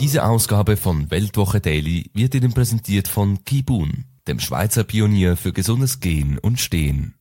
Diese Ausgabe von Weltwoche Daily wird Ihnen präsentiert von Kibun, dem Schweizer Pionier für gesundes Gehen und Stehen.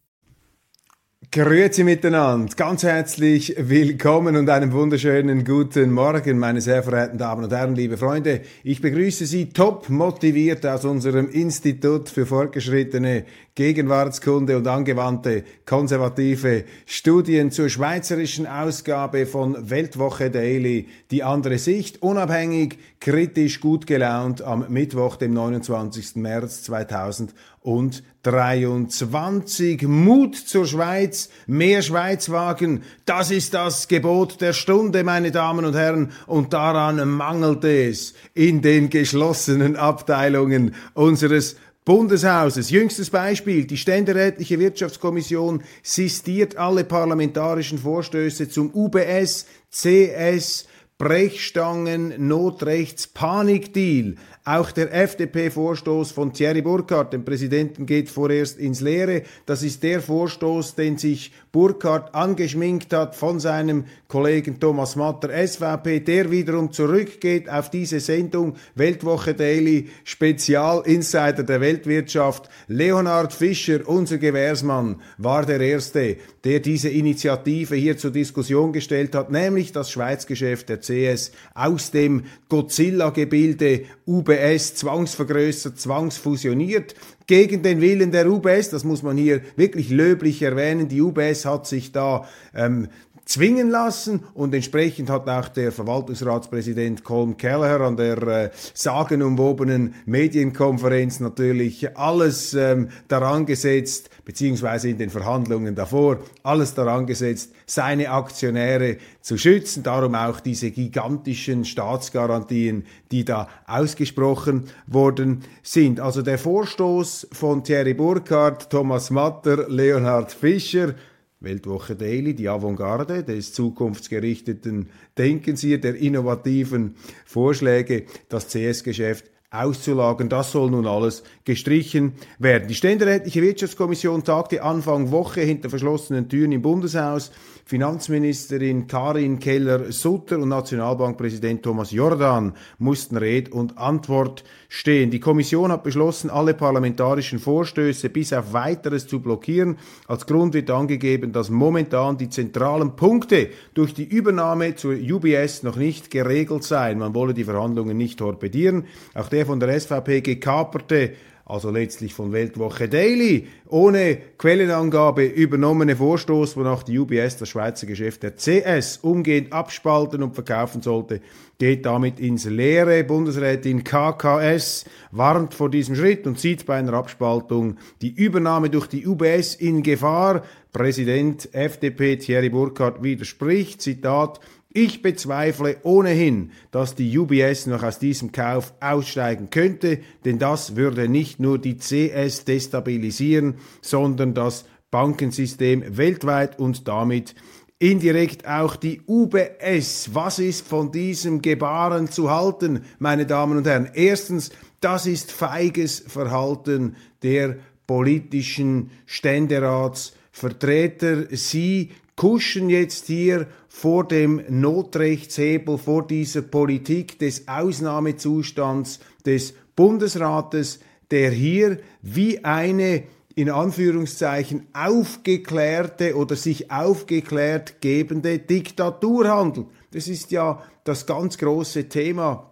Grüezi miteinander, ganz herzlich willkommen und einen wunderschönen guten Morgen, meine sehr verehrten Damen und Herren, liebe Freunde. Ich begrüße Sie top motiviert aus unserem Institut für fortgeschrittene Gegenwartskunde und angewandte konservative Studien zur schweizerischen Ausgabe von Weltwoche Daily, die andere Sicht, unabhängig, kritisch, gut gelaunt am Mittwoch, dem 29. März 2023. Mut zur Schweiz, mehr Schweiz wagen, das ist das Gebot der Stunde, meine Damen und Herren, und daran mangelt es in den geschlossenen Abteilungen unseres Bundeshauses. Jüngstes Beispiel, die ständerätliche Wirtschaftskommission sistiert alle parlamentarischen Vorstöße zum UBS, CS, Brechstangen, Notrechts, Panikdeal. Auch der FDP-Vorstoß von Thierry Burkhardt, dem Präsidenten, geht vorerst ins Leere. Das ist der Vorstoß, den sich Burkhardt angeschminkt hat von seinem Kollegen Thomas Matter, SVP, der wiederum zurückgeht auf diese Sendung Weltwoche Daily, Spezial Insider der Weltwirtschaft. Leonhard Fischer, unser Gewährsmann, war der Erste, der diese Initiative hier zur Diskussion gestellt hat, nämlich das Schweizgeschäft der CS aus dem Godzilla-Gebilde UBS zwangsvergrößert, zwangsfusioniert gegen den Willen der UBS. Das muss man hier wirklich löblich erwähnen. Die UBS hat sich da ähm, zwingen lassen und entsprechend hat auch der Verwaltungsratspräsident Colm Kelleher an der äh, sagenumwobenen Medienkonferenz natürlich alles ähm, daran gesetzt, beziehungsweise in den Verhandlungen davor, alles daran gesetzt, seine Aktionäre zu schützen. Darum auch diese gigantischen Staatsgarantien, die da ausgesprochen worden sind. Also der Vorstoß von Thierry Burkhardt, Thomas Matter, Leonhard Fischer, Weltwoche Daily, die Avantgarde des zukunftsgerichteten Denkens hier, der innovativen Vorschläge, das CS-Geschäft auszulagern. Das soll nun alles gestrichen werden. Die Ständerätliche Wirtschaftskommission tagte Anfang Woche hinter verschlossenen Türen im Bundeshaus. Finanzministerin Karin Keller-Sutter und Nationalbankpräsident Thomas Jordan mussten Red und Antwort stehen. Die Kommission hat beschlossen, alle parlamentarischen Vorstöße bis auf weiteres zu blockieren. Als Grund wird angegeben, dass momentan die zentralen Punkte durch die Übernahme zur UBS noch nicht geregelt seien. Man wolle die Verhandlungen nicht torpedieren. Auch der von der SVP gekaperte also letztlich von Weltwoche Daily, ohne Quellenangabe übernommene Vorstoß, wonach die UBS das Schweizer Geschäft der CS umgehend abspalten und verkaufen sollte, geht damit ins Leere. Bundesrätin KKS warnt vor diesem Schritt und sieht bei einer Abspaltung die Übernahme durch die UBS in Gefahr. Präsident FDP Thierry Burkhardt widerspricht, Zitat, ich bezweifle ohnehin, dass die UBS noch aus diesem Kauf aussteigen könnte, denn das würde nicht nur die CS destabilisieren, sondern das Bankensystem weltweit und damit indirekt auch die UBS. Was ist von diesem Gebaren zu halten, meine Damen und Herren? Erstens, das ist feiges Verhalten der politischen Ständeratsvertreter. Sie kuschen jetzt hier vor dem Notrechtshebel, vor dieser Politik des Ausnahmezustands des Bundesrates, der hier wie eine in Anführungszeichen aufgeklärte oder sich aufgeklärt gebende Diktatur handelt. Das ist ja das ganz große Thema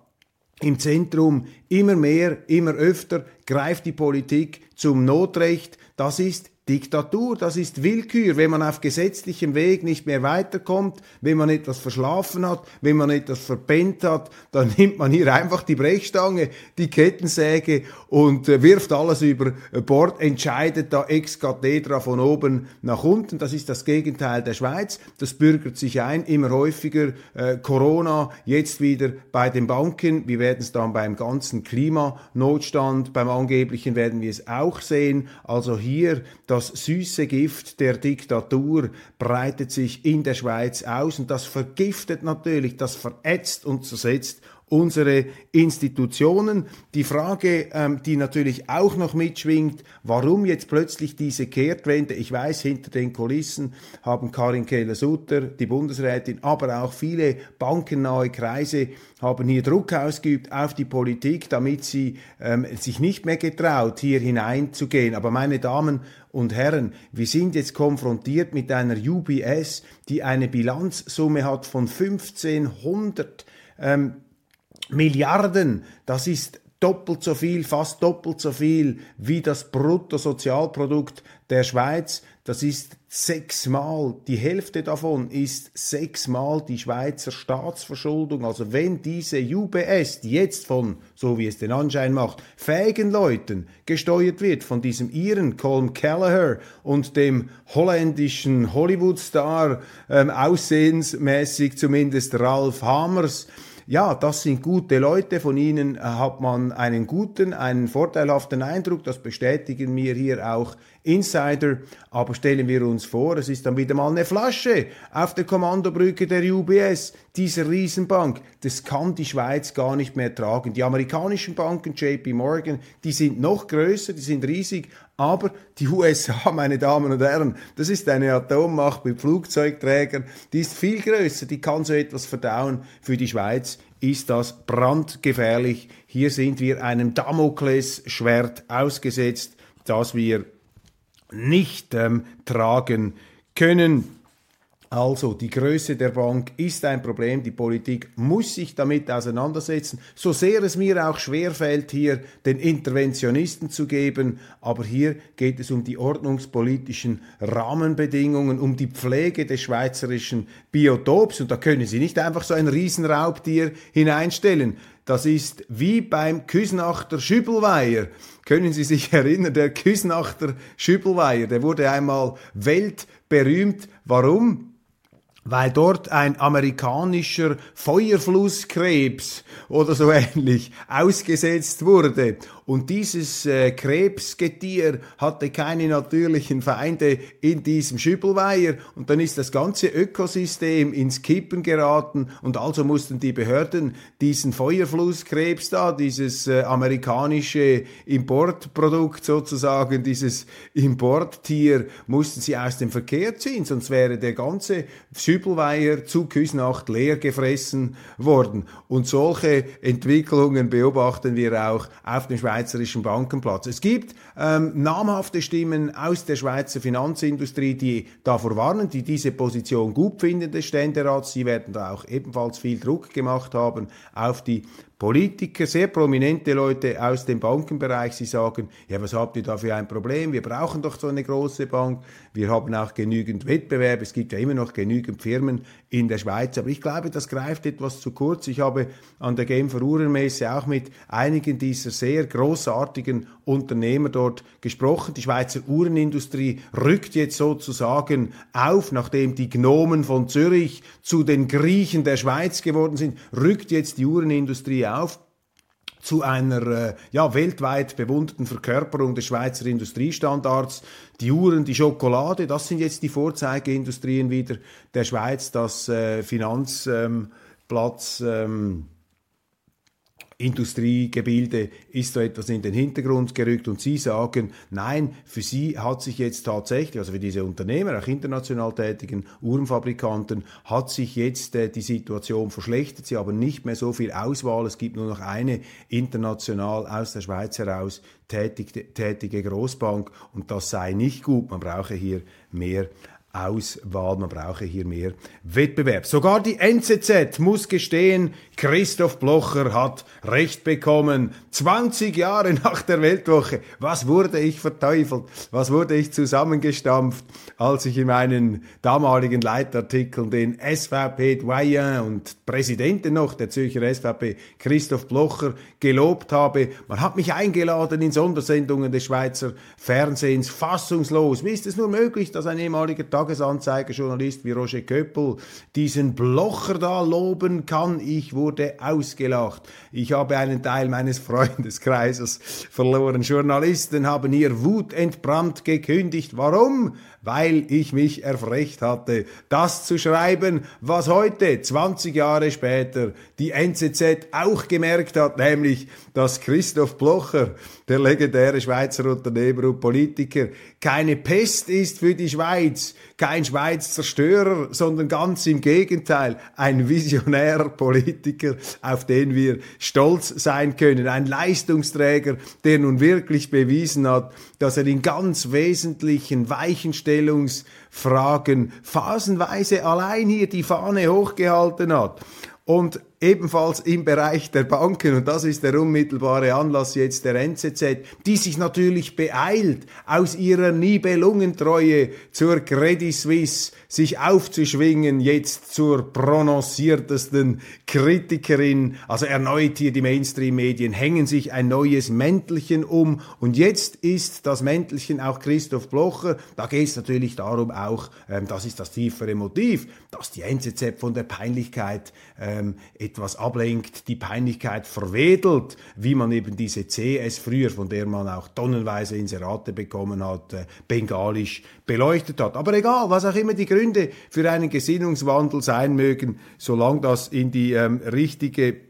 im Zentrum. Immer mehr, immer öfter greift die Politik zum Notrecht. Das ist Diktatur, das ist Willkür. Wenn man auf gesetzlichem Weg nicht mehr weiterkommt, wenn man etwas verschlafen hat, wenn man etwas verpennt hat, dann nimmt man hier einfach die Brechstange, die Kettensäge und äh, wirft alles über Bord, entscheidet da ex cathedra von oben nach unten. Das ist das Gegenteil der Schweiz. Das bürgert sich ein, immer häufiger äh, Corona, jetzt wieder bei den Banken. Wir werden es dann beim ganzen Klimanotstand, beim angeblichen werden wir es auch sehen. Also hier das süße Gift der Diktatur breitet sich in der Schweiz aus und das vergiftet natürlich, das verätzt und zersetzt unsere Institutionen. Die Frage, ähm, die natürlich auch noch mitschwingt, warum jetzt plötzlich diese Kehrtwende? Ich weiß, hinter den Kulissen haben Karin Keller-Sutter, die Bundesrätin, aber auch viele bankennahe Kreise haben hier Druck ausgeübt auf die Politik, damit sie ähm, sich nicht mehr getraut, hier hineinzugehen. Aber meine Damen und Herren, wir sind jetzt konfrontiert mit einer UBS, die eine Bilanzsumme hat von 1500 ähm, Milliarden, das ist doppelt so viel, fast doppelt so viel wie das Bruttosozialprodukt der Schweiz. Das ist sechsmal, die Hälfte davon ist sechsmal die Schweizer Staatsverschuldung. Also wenn diese UBS, die jetzt von, so wie es den Anschein macht, fähigen Leuten gesteuert wird, von diesem Iren Colm Kelleher und dem holländischen Hollywood-Star, ähm, aussehensmäßig zumindest Ralph Hamers, ja, das sind gute Leute, von ihnen äh, hat man einen guten, einen vorteilhaften Eindruck, das bestätigen mir hier auch Insider, aber stellen wir uns vor, es ist dann wieder mal eine Flasche auf der Kommandobrücke der UBS, dieser Riesenbank. Das kann die Schweiz gar nicht mehr tragen. Die amerikanischen Banken, JP Morgan, die sind noch größer, die sind riesig, aber die USA, meine Damen und Herren, das ist eine Atommacht mit Flugzeugträgern, die ist viel größer, die kann so etwas verdauen. Für die Schweiz ist das brandgefährlich. Hier sind wir einem Damoklesschwert ausgesetzt, das wir nicht ähm, tragen können. Also die Größe der Bank ist ein Problem, die Politik muss sich damit auseinandersetzen, so sehr es mir auch schwerfällt, hier den Interventionisten zu geben, aber hier geht es um die ordnungspolitischen Rahmenbedingungen, um die Pflege des schweizerischen Biotops und da können Sie nicht einfach so ein Riesenraubtier hineinstellen. Das ist wie beim Küsnachter Schübelweiher. Können Sie sich erinnern, der Küsnachter Schübelweiher, der wurde einmal weltberühmt. Warum? weil dort ein amerikanischer Feuerflusskrebs oder so ähnlich ausgesetzt wurde und dieses äh, Krebsgetier hatte keine natürlichen Feinde in diesem Schübelweiher und dann ist das ganze Ökosystem ins Kippen geraten. Und also mussten die Behörden diesen Feuerflusskrebs da, dieses äh, amerikanische Importprodukt sozusagen, dieses Importtier, mussten sie aus dem Verkehr ziehen, sonst wäre der ganze Schübelweiher zu Küsnacht leer gefressen worden. Und solche Entwicklungen beobachten wir auch auf dem Schweizer schweizerischen Bankenplatz. Es gibt ähm, namhafte Stimmen aus der Schweizer Finanzindustrie, die davor warnen, die diese Position gut finden des Ständerats. Sie werden da auch ebenfalls viel Druck gemacht haben auf die Politiker, sehr prominente Leute aus dem Bankenbereich, sie sagen, ja, was habt ihr da für ein Problem? Wir brauchen doch so eine große Bank. Wir haben auch genügend Wettbewerb. Es gibt ja immer noch genügend Firmen in der Schweiz. Aber ich glaube, das greift etwas zu kurz. Ich habe an der Genfer Uhrenmesse auch mit einigen dieser sehr großartigen Unternehmer dort gesprochen. Die Schweizer Uhrenindustrie rückt jetzt sozusagen auf, nachdem die Gnomen von Zürich zu den Griechen der Schweiz geworden sind, rückt jetzt die Uhrenindustrie auf zu einer äh, ja, weltweit bewunderten Verkörperung des Schweizer Industriestandards. Die Uhren, die Schokolade, das sind jetzt die Vorzeigeindustrien wieder der Schweiz, das äh, Finanzplatz. Ähm, Industriegebilde ist so etwas in den Hintergrund gerückt und Sie sagen, nein, für Sie hat sich jetzt tatsächlich, also für diese Unternehmer, auch international tätigen Uhrenfabrikanten, hat sich jetzt äh, die Situation verschlechtert. Sie haben nicht mehr so viel Auswahl. Es gibt nur noch eine international aus der Schweiz heraus tätige, tätige Großbank und das sei nicht gut. Man brauche hier mehr Auswahl. Man brauche hier mehr Wettbewerb. Sogar die NZZ muss gestehen, Christoph Blocher hat Recht bekommen. 20 Jahre nach der Weltwoche. Was wurde ich verteufelt? Was wurde ich zusammengestampft, als ich in meinen damaligen Leitartikeln den SVP-Doyen und Präsidenten noch der Zürcher SVP, Christoph Blocher, gelobt habe. Man hat mich eingeladen in Sondersendungen des Schweizer Fernsehens. Fassungslos. Wie ist es nur möglich, dass ein ehemaliger Tagesanzeiger-Journalist wie Roger Köppel diesen Blocher da loben kann? Ich wurde ausgelacht. Ich habe einen Teil meines Freundeskreises verloren. Journalisten haben ihr wutentbrannt gekündigt. Warum? Weil ich mich erfrecht hatte, das zu schreiben, was heute, 20 Jahre später, die NZZ auch gemerkt hat, nämlich, dass Christoph Blocher, der legendäre Schweizer Unternehmer und Politiker, keine Pest ist für die Schweiz, kein Schweiz-Zerstörer, sondern ganz im Gegenteil, ein visionärer Politiker, auf den wir stolz sein können, ein Leistungsträger, der nun wirklich bewiesen hat, dass er in ganz wesentlichen Weichenstellungsfragen phasenweise allein hier die Fahne hochgehalten hat. Und ebenfalls im Bereich der Banken, und das ist der unmittelbare Anlass jetzt der NZZ, die sich natürlich beeilt, aus ihrer Nibelungentreue zur Credit Suisse sich aufzuschwingen, jetzt zur prononciertesten Kritikerin. Also erneut hier die Mainstream-Medien hängen sich ein neues Mäntelchen um und jetzt ist das Mäntelchen auch Christoph Blocher. Da geht es natürlich darum auch, ähm, das ist das tiefere Motiv, dass die NZZ von der Peinlichkeit ähm, etwas ablenkt, die Peinlichkeit verwedelt, wie man eben diese CS früher, von der man auch tonnenweise Inserate bekommen hat, äh, bengalisch beleuchtet hat. Aber egal, was auch immer die Gründe für einen Gesinnungswandel sein mögen, solange das in die ähm, richtige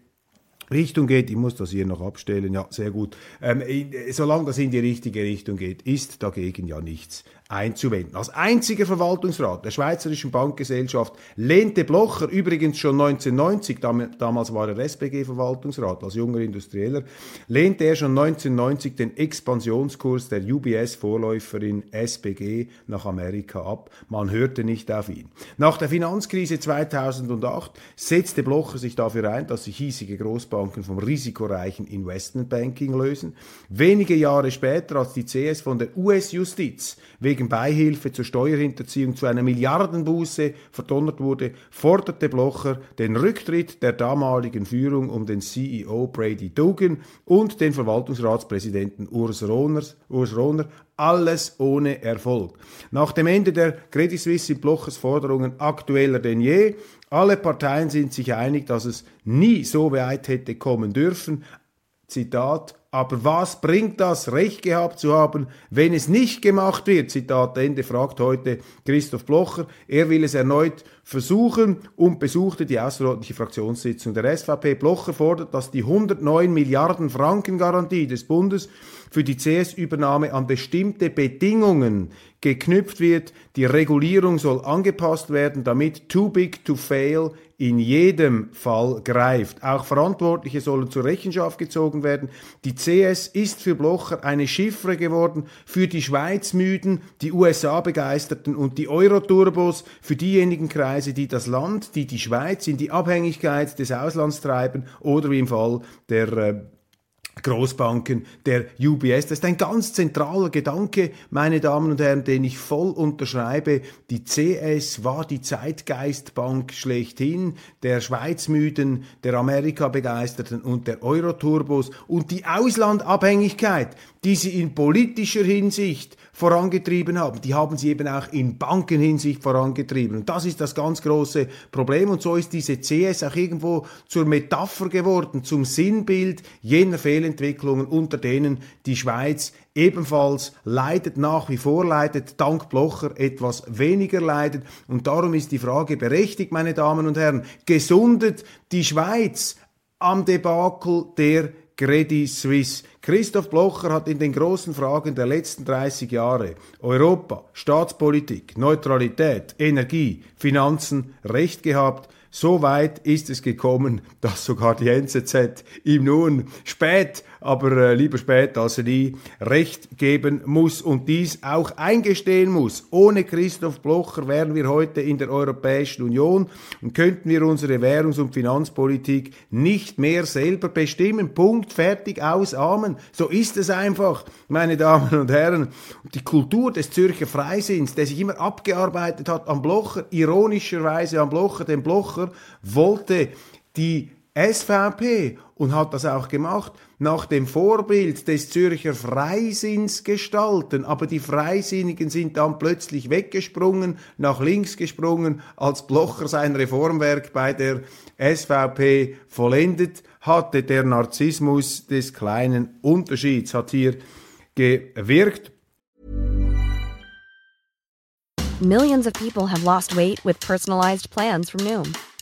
Richtung geht, ich muss das hier noch abstellen, ja, sehr gut, ähm, solange das in die richtige Richtung geht, ist dagegen ja nichts einzuwenden. Als einziger Verwaltungsrat der Schweizerischen Bankgesellschaft lehnte Blocher übrigens schon 1990, damals war er SBG-Verwaltungsrat als junger Industrieller, lehnte er schon 1990 den Expansionskurs der UBS-Vorläuferin SBG nach Amerika ab. Man hörte nicht auf ihn. Nach der Finanzkrise 2008 setzte Blocher sich dafür ein, dass sich hiesige Großbanken vom risikoreichen Investmentbanking lösen. Wenige Jahre später, als die CS von der US-Justiz wegen wegen Beihilfe zur Steuerhinterziehung zu einer Milliardenbuße verdonnert wurde, forderte Blocher den Rücktritt der damaligen Führung um den CEO Brady Dugan und den Verwaltungsratspräsidenten Urs Rohner, Urs Rohner alles ohne Erfolg. Nach dem Ende der Credit Suisse sind Blochers Forderungen aktueller denn je. Alle Parteien sind sich einig, dass es nie so weit hätte kommen dürfen. Zitat, aber was bringt das, Recht gehabt zu haben, wenn es nicht gemacht wird? Zitat Ende, fragt heute Christoph Blocher. Er will es erneut versuchen und besuchte die außerordentliche Fraktionssitzung der SVP. Blocher fordert, dass die 109 Milliarden Franken Garantie des Bundes für die CS-Übernahme an bestimmte Bedingungen geknüpft wird. Die Regulierung soll angepasst werden, damit too big to fail in jedem Fall greift. Auch Verantwortliche sollen zur Rechenschaft gezogen werden. Die CS ist für Blocher eine Chiffre geworden für die Schweiz-Müden, die USA-Begeisterten und die Euro-Turbos, für diejenigen Kreise, die das Land, die die Schweiz in die Abhängigkeit des Auslands treiben oder wie im Fall der äh, Großbanken der UBS. Das ist ein ganz zentraler Gedanke, meine Damen und Herren, den ich voll unterschreibe. Die CS war die Zeitgeistbank schlechthin, der Schweizmüden, der Amerika-Begeisterten und der Euroturbos und die Auslandabhängigkeit, die sie in politischer Hinsicht vorangetrieben haben, die haben sie eben auch in Bankenhinsicht vorangetrieben. Und das ist das ganz große Problem. Und so ist diese CS auch irgendwo zur Metapher geworden, zum Sinnbild jener Fehlentwicklungen, unter denen die Schweiz ebenfalls leidet, nach wie vor leidet, dank Blocher etwas weniger leidet. Und darum ist die Frage berechtigt, meine Damen und Herren, gesundet die Schweiz am Debakel der Credit Suisse. Christoph Blocher hat in den großen Fragen der letzten 30 Jahre Europa, Staatspolitik, Neutralität, Energie, Finanzen recht gehabt. So weit ist es gekommen, dass sogar die NZZ ihm nun spät aber äh, lieber spät als nie Recht geben muss und dies auch eingestehen muss. Ohne Christoph Blocher wären wir heute in der Europäischen Union und könnten wir unsere Währungs- und Finanzpolitik nicht mehr selber bestimmen. Punkt, fertig, aus, Amen. So ist es einfach, meine Damen und Herren. Die Kultur des Zürcher Freisinns, der sich immer abgearbeitet hat am Blocher, ironischerweise am Blocher, denn Blocher wollte die SVP und hat das auch gemacht nach dem Vorbild des Zürcher Freisinns gestalten, aber die Freisinnigen sind dann plötzlich weggesprungen, nach links gesprungen, als Blocher sein Reformwerk bei der SVP vollendet hatte. Der Narzissmus des kleinen Unterschieds hat hier gewirkt. Millions of people have lost weight with personalized plans from Noom,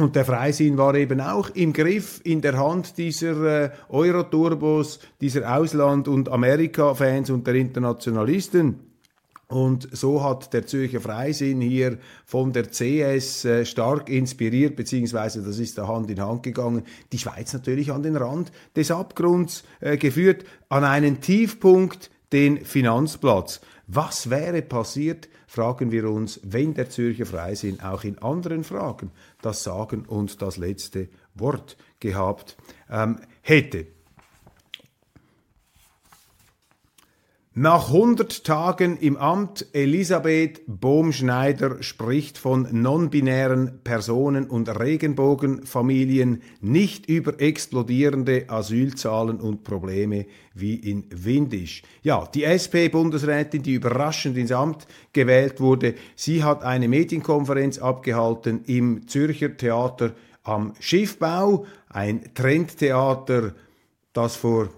Und der Freisinn war eben auch im Griff, in der Hand dieser äh, Euro-Turbos, dieser Ausland- und Amerika-Fans und der Internationalisten. Und so hat der Zürcher Freisinn hier von der CS äh, stark inspiriert, beziehungsweise das ist da Hand in Hand gegangen, die Schweiz natürlich an den Rand des Abgrunds äh, geführt, an einen Tiefpunkt, den Finanzplatz. Was wäre passiert, fragen wir uns, wenn der Zürcher Freisinn auch in anderen Fragen das Sagen und das letzte Wort gehabt ähm, hätte. Nach 100 Tagen im Amt, Elisabeth Bohmschneider spricht von non-binären Personen und Regenbogenfamilien, nicht über explodierende Asylzahlen und Probleme wie in Windisch. Ja, die SP-Bundesrätin, die überraschend ins Amt gewählt wurde, sie hat eine Medienkonferenz abgehalten im Zürcher Theater am Schiffbau, ein Trendtheater, das vor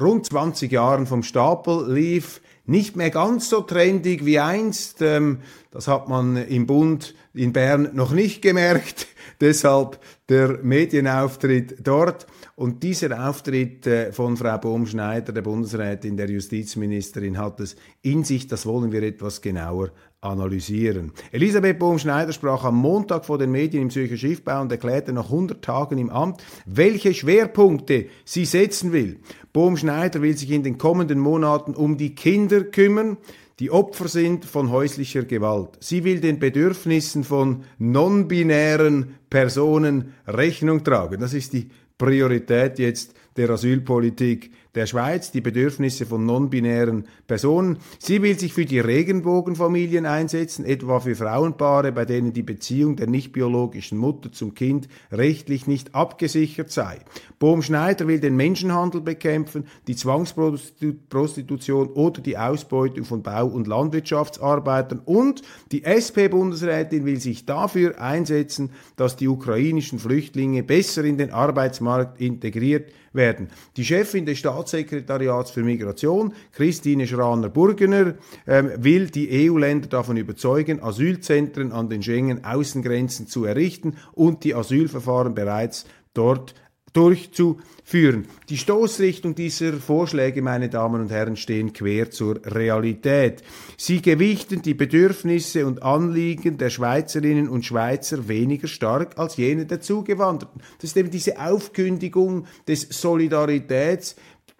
rund 20 Jahren vom Stapel lief, nicht mehr ganz so trendig wie einst. Ähm, das hat man im Bund in Bern noch nicht gemerkt. Deshalb der Medienauftritt dort. Und dieser Auftritt äh, von Frau Bohm-Schneider, der Bundesrätin, der Justizministerin, hat es in sich. Das wollen wir etwas genauer analysieren. Elisabeth Bohm-Schneider sprach am Montag vor den Medien im Zürcher Schiffbau und erklärte nach 100 Tagen im Amt, welche Schwerpunkte sie setzen will. Bohm-Schneider will sich in den kommenden Monaten um die Kinder kümmern, die Opfer sind von häuslicher Gewalt. Sie will den Bedürfnissen von non-binären Personen Rechnung tragen. Das ist die Priorität jetzt der Asylpolitik der Schweiz, die Bedürfnisse von non-binären Personen. Sie will sich für die Regenbogenfamilien einsetzen, etwa für Frauenpaare, bei denen die Beziehung der nicht biologischen Mutter zum Kind rechtlich nicht abgesichert sei. Bohm Schneider will den Menschenhandel bekämpfen, die Zwangsprostitution oder die Ausbeutung von Bau- und Landwirtschaftsarbeitern und die SP-Bundesrätin will sich dafür einsetzen, dass die ukrainischen Flüchtlinge besser in den Arbeitsmarkt integriert werden. Die Chefin des Staatssekretariats für Migration, Christine Schraner-Burgener, ähm, will die EU-Länder davon überzeugen, Asylzentren an den Schengen-Außengrenzen zu errichten und die Asylverfahren bereits dort durchzuführen. Die Stoßrichtung dieser Vorschläge, meine Damen und Herren, stehen quer zur Realität. Sie gewichten die Bedürfnisse und Anliegen der Schweizerinnen und Schweizer weniger stark als jene der Zugewanderten. Das ist eben diese Aufkündigung des Solidaritäts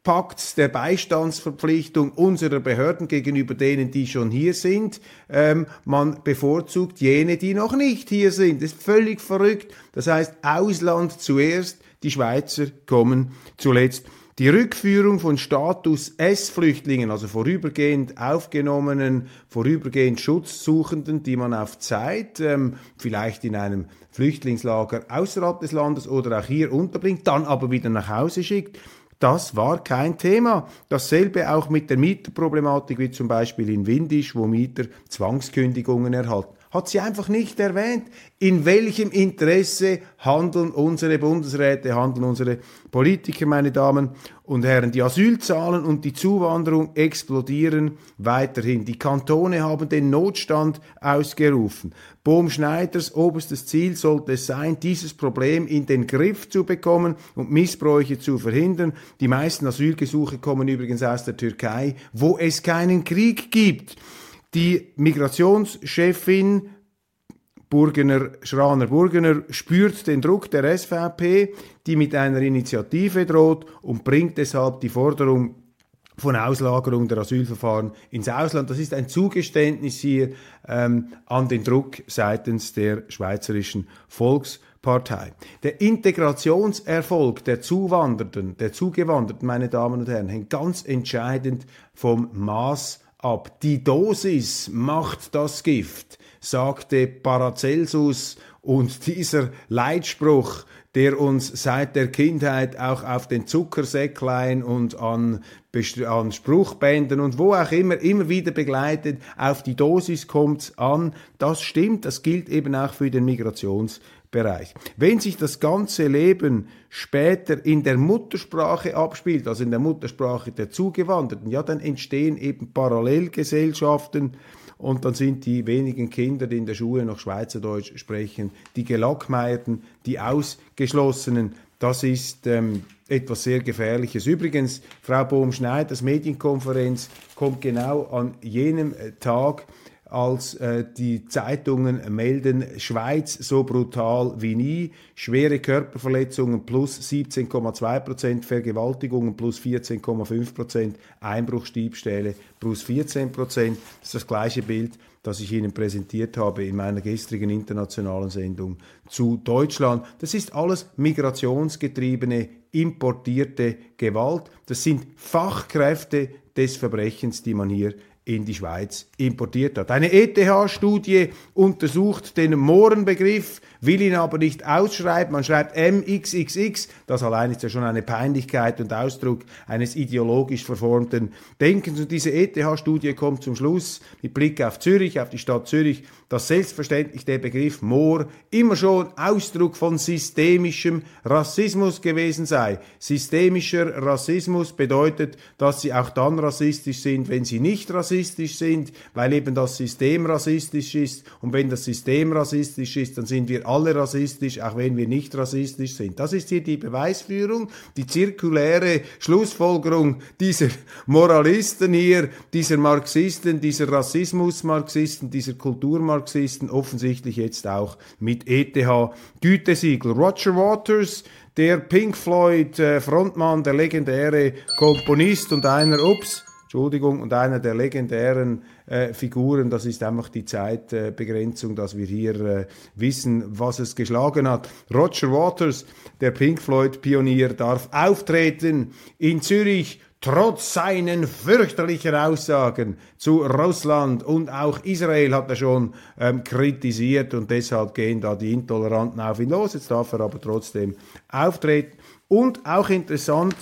Pakts der Beistandsverpflichtung unserer Behörden gegenüber denen, die schon hier sind. Ähm, man bevorzugt jene, die noch nicht hier sind. Das ist völlig verrückt. Das heißt, Ausland zuerst, die Schweizer kommen zuletzt. Die Rückführung von Status S-Flüchtlingen, also vorübergehend aufgenommenen, vorübergehend Schutzsuchenden, die man auf Zeit ähm, vielleicht in einem Flüchtlingslager außerhalb des Landes oder auch hier unterbringt, dann aber wieder nach Hause schickt, das war kein Thema. Dasselbe auch mit der Mieterproblematik, wie zum Beispiel in Windisch, wo Mieter Zwangskündigungen erhalten hat sie einfach nicht erwähnt. In welchem Interesse handeln unsere Bundesräte, handeln unsere Politiker, meine Damen und Herren? Die Asylzahlen und die Zuwanderung explodieren weiterhin. Die Kantone haben den Notstand ausgerufen. Bohm Schneiders oberstes Ziel sollte es sein, dieses Problem in den Griff zu bekommen und Missbräuche zu verhindern. Die meisten Asylgesuche kommen übrigens aus der Türkei, wo es keinen Krieg gibt. Die Migrationschefin Burgener, Schraner Burgener spürt den Druck der SVP, die mit einer Initiative droht und bringt deshalb die Forderung von Auslagerung der Asylverfahren ins Ausland. Das ist ein Zugeständnis hier ähm, an den Druck seitens der Schweizerischen Volkspartei. Der Integrationserfolg der Zuwandernden, der Zugewanderten, meine Damen und Herren, hängt ganz entscheidend vom Maß ab. Die Dosis macht das Gift, sagte Paracelsus und dieser Leitspruch, der uns seit der Kindheit auch auf den Zuckersäcklein und an, an Spruchbändern und wo auch immer immer wieder begleitet, auf die Dosis kommt's an. Das stimmt, das gilt eben auch für den Migrations Bereich. Wenn sich das ganze Leben später in der Muttersprache abspielt, also in der Muttersprache der Zugewanderten, ja, dann entstehen eben Parallelgesellschaften und dann sind die wenigen Kinder, die in der Schule noch Schweizerdeutsch sprechen, die Gelackmeierten, die Ausgeschlossenen. Das ist ähm, etwas sehr Gefährliches. Übrigens, Frau Bohm-Schneiders Medienkonferenz kommt genau an jenem äh, Tag, als äh, die Zeitungen melden, Schweiz so brutal wie nie, schwere Körperverletzungen plus 17,2 Prozent, Vergewaltigungen plus 14,5 Prozent, Einbruchstiebstähle plus 14 Prozent. Das ist das gleiche Bild, das ich Ihnen präsentiert habe in meiner gestrigen internationalen Sendung zu Deutschland. Das ist alles migrationsgetriebene, importierte Gewalt. Das sind Fachkräfte des Verbrechens, die man hier in die Schweiz importiert hat. Eine ETH-Studie untersucht den Mohrenbegriff, will ihn aber nicht ausschreiben. Man schreibt MXXX. Das allein ist ja schon eine Peinlichkeit und Ausdruck eines ideologisch verformten Denkens. Und diese ETH-Studie kommt zum Schluss mit Blick auf Zürich, auf die Stadt Zürich, dass selbstverständlich der Begriff Moor immer schon Ausdruck von systemischem Rassismus gewesen sei. Systemischer Rassismus bedeutet, dass sie auch dann rassistisch sind, wenn sie nicht rassistisch sind, weil eben das System rassistisch ist. Und wenn das System rassistisch ist, dann sind wir alle rassistisch, auch wenn wir nicht rassistisch sind. Das ist hier die Beweisführung, die zirkuläre Schlussfolgerung dieser Moralisten hier, dieser Marxisten, dieser Rassismus-Marxisten, dieser Kulturmarxisten, offensichtlich jetzt auch mit ETH-Gütesiegel. Roger Waters, der Pink Floyd äh, Frontmann, der legendäre Komponist und einer, ups, Entschuldigung, und einer der legendären äh, Figuren, das ist einfach die Zeitbegrenzung, äh, dass wir hier äh, wissen, was es geschlagen hat. Roger Waters, der Pink Floyd-Pionier, darf auftreten in Zürich trotz seinen fürchterlichen Aussagen zu Russland und auch Israel hat er schon ähm, kritisiert und deshalb gehen da die Intoleranten auf ihn los. Jetzt darf er aber trotzdem auftreten. Und auch interessant,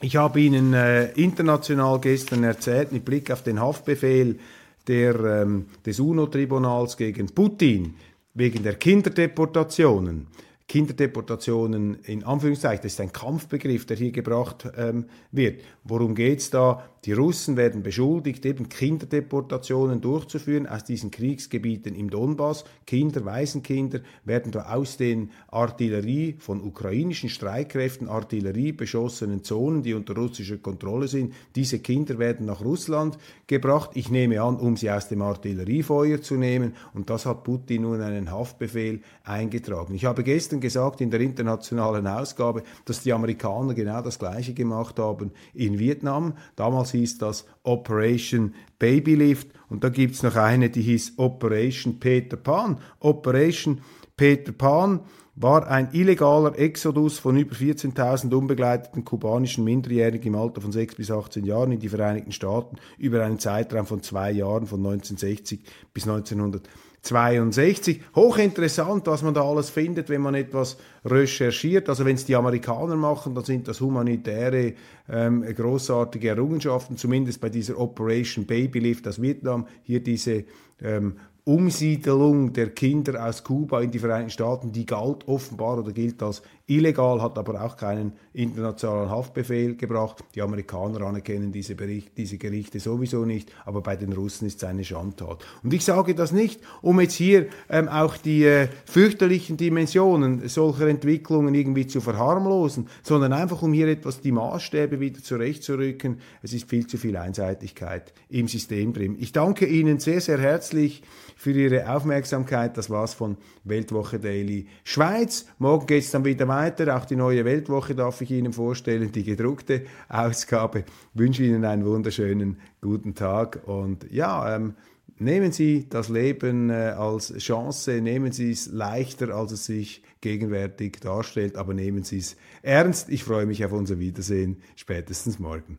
ich habe Ihnen äh, international gestern erzählt, mit Blick auf den Haftbefehl der, ähm, des UNO-Tribunals gegen Putin wegen der Kinderdeportationen. Kinderdeportationen in Anführungszeichen, das ist ein Kampfbegriff, der hier gebracht ähm, wird. Worum geht es da? Die Russen werden beschuldigt, eben Kinderdeportationen durchzuführen aus diesen Kriegsgebieten im Donbass. Kinder, Waisenkinder werden da aus den Artillerie von ukrainischen Streitkräften, Artillerie beschossenen Zonen, die unter russischer Kontrolle sind. Diese Kinder werden nach Russland gebracht. Ich nehme an, um sie aus dem Artilleriefeuer zu nehmen. Und das hat Putin nun einen Haftbefehl eingetragen. Ich habe gestern gestern gesagt in der internationalen Ausgabe, dass die Amerikaner genau das Gleiche gemacht haben in Vietnam. Damals hieß das Operation Babylift und da gibt's noch eine, die hieß Operation Peter Pan. Operation Peter Pan war ein illegaler Exodus von über 14.000 unbegleiteten kubanischen Minderjährigen im Alter von 6 bis 18 Jahren in die Vereinigten Staaten über einen Zeitraum von zwei Jahren von 1960 bis 1962. Hochinteressant, was man da alles findet, wenn man etwas recherchiert. Also wenn es die Amerikaner machen, dann sind das humanitäre ähm, großartige Errungenschaften, zumindest bei dieser Operation Babylift aus Vietnam. Hier diese ähm, Umsiedelung der Kinder aus Kuba in die Vereinigten Staaten, die galt offenbar oder gilt als illegal, hat aber auch keinen internationalen Haftbefehl gebracht. Die Amerikaner anerkennen diese, Bericht, diese Gerichte sowieso nicht, aber bei den Russen ist es eine Schandtat. Und ich sage das nicht, um jetzt hier ähm, auch die äh, fürchterlichen Dimensionen solcher Entwicklungen irgendwie zu verharmlosen, sondern einfach um hier etwas die Maßstäbe wieder zurechtzurücken. Es ist viel zu viel Einseitigkeit im System drin. Ich danke Ihnen sehr, sehr herzlich für Ihre Aufmerksamkeit. Das war's von Weltwoche Daily Schweiz. Morgen geht's dann wieder weiter. Auch die neue Weltwoche darf ich Ihnen vorstellen, die gedruckte Ausgabe. Ich wünsche Ihnen einen wunderschönen guten Tag und ja, ähm, Nehmen Sie das Leben äh, als Chance, nehmen Sie es leichter, als es sich gegenwärtig darstellt, aber nehmen Sie es ernst. Ich freue mich auf unser Wiedersehen spätestens morgen.